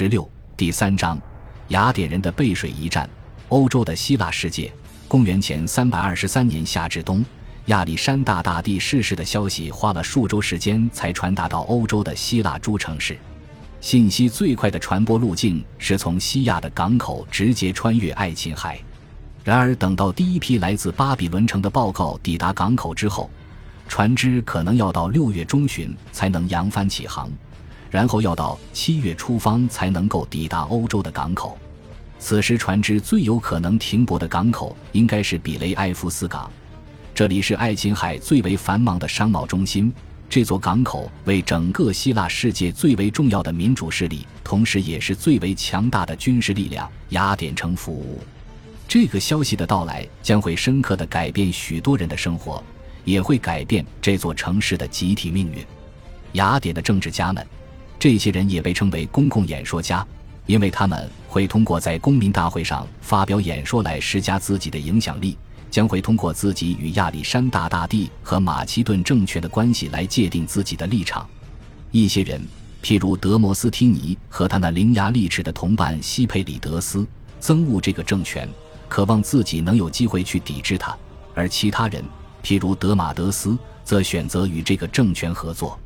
十六第三章，雅典人的背水一战。欧洲的希腊世界。公元前三百二十三年夏至冬，亚历山大大帝逝世的消息花了数周时间才传达到欧洲的希腊诸城市。信息最快的传播路径是从西亚的港口直接穿越爱琴海。然而，等到第一批来自巴比伦城的报告抵达港口之后，船只可能要到六月中旬才能扬帆起航。然后要到七月初方才能够抵达欧洲的港口，此时船只最有可能停泊的港口应该是比雷埃夫斯港，这里是爱琴海最为繁忙的商贸中心。这座港口为整个希腊世界最为重要的民主势力，同时也是最为强大的军事力量——雅典城服务。这个消息的到来将会深刻的改变许多人的生活，也会改变这座城市的集体命运。雅典的政治家们。这些人也被称为公共演说家，因为他们会通过在公民大会上发表演说来施加自己的影响力，将会通过自己与亚历山大大帝和马其顿政权的关系来界定自己的立场。一些人，譬如德摩斯汀尼和他那伶牙俐齿的同伴西佩里德斯，憎恶这个政权，渴望自己能有机会去抵制它；而其他人，譬如德马德斯，则选择与这个政权合作。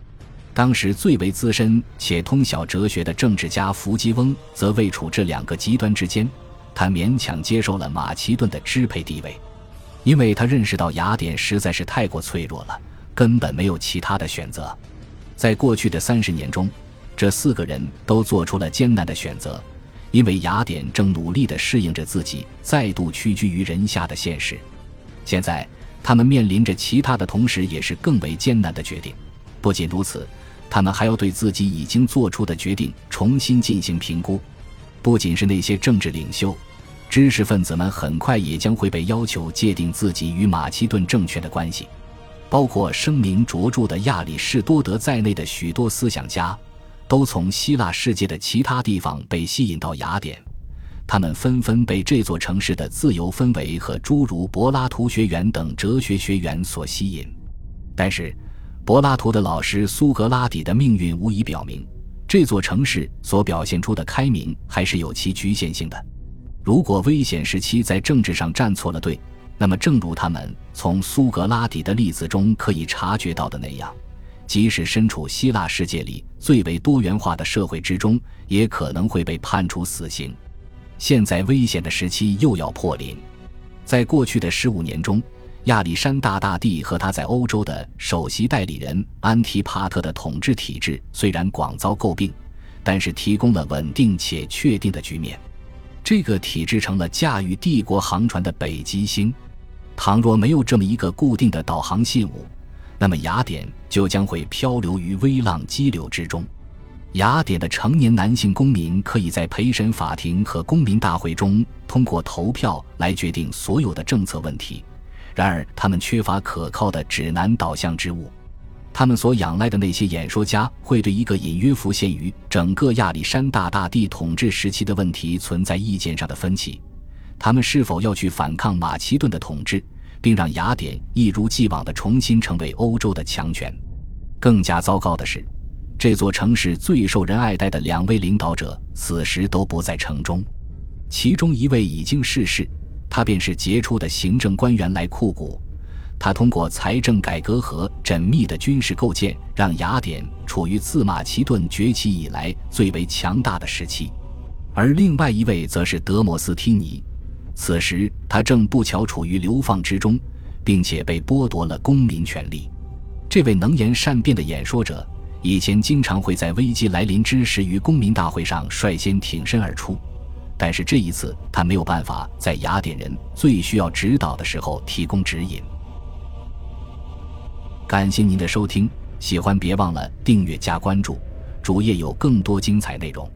当时最为资深且通晓哲学的政治家弗基翁，则位处这两个极端之间。他勉强接受了马其顿的支配地位，因为他认识到雅典实在是太过脆弱了，根本没有其他的选择。在过去的三十年中，这四个人都做出了艰难的选择，因为雅典正努力地适应着自己再度屈居于人下的现实。现在，他们面临着其他的同时，也是更为艰难的决定。不仅如此。他们还要对自己已经做出的决定重新进行评估，不仅是那些政治领袖、知识分子们，很快也将会被要求界定自己与马其顿政权的关系。包括声名卓著的亚里士多德在内的许多思想家，都从希腊世界的其他地方被吸引到雅典。他们纷纷被这座城市的自由氛围和诸如柏拉图学园等哲学学园所吸引，但是。柏拉图的老师苏格拉底的命运无疑表明，这座城市所表现出的开明还是有其局限性的。如果危险时期在政治上站错了队，那么正如他们从苏格拉底的例子中可以察觉到的那样，即使身处希腊世界里最为多元化的社会之中，也可能会被判处死刑。现在危险的时期又要破临，在过去的十五年中。亚历山大大帝和他在欧洲的首席代理人安提帕特的统治体制虽然广遭诟病，但是提供了稳定且确定的局面。这个体制成了驾驭帝国航船的北极星。倘若没有这么一个固定的导航信物，那么雅典就将会漂流于微浪激流之中。雅典的成年男性公民可以在陪审法庭和公民大会中通过投票来决定所有的政策问题。然而，他们缺乏可靠的指南导向之物。他们所仰赖的那些演说家会对一个隐约浮现于整个亚历山大大帝统治时期的问题存在意见上的分歧：他们是否要去反抗马其顿的统治，并让雅典一如既往地重新成为欧洲的强权？更加糟糕的是，这座城市最受人爱戴的两位领导者此时都不在城中，其中一位已经逝世。他便是杰出的行政官员来库古，他通过财政改革和缜密的军事构建，让雅典处于自马其顿崛起以来最为强大的时期。而另外一位则是德摩斯汀尼，此时他正不巧处于流放之中，并且被剥夺了公民权利。这位能言善辩的演说者，以前经常会在危机来临之时于公民大会上率先挺身而出。但是这一次，他没有办法在雅典人最需要指导的时候提供指引。感谢您的收听，喜欢别忘了订阅加关注，主页有更多精彩内容。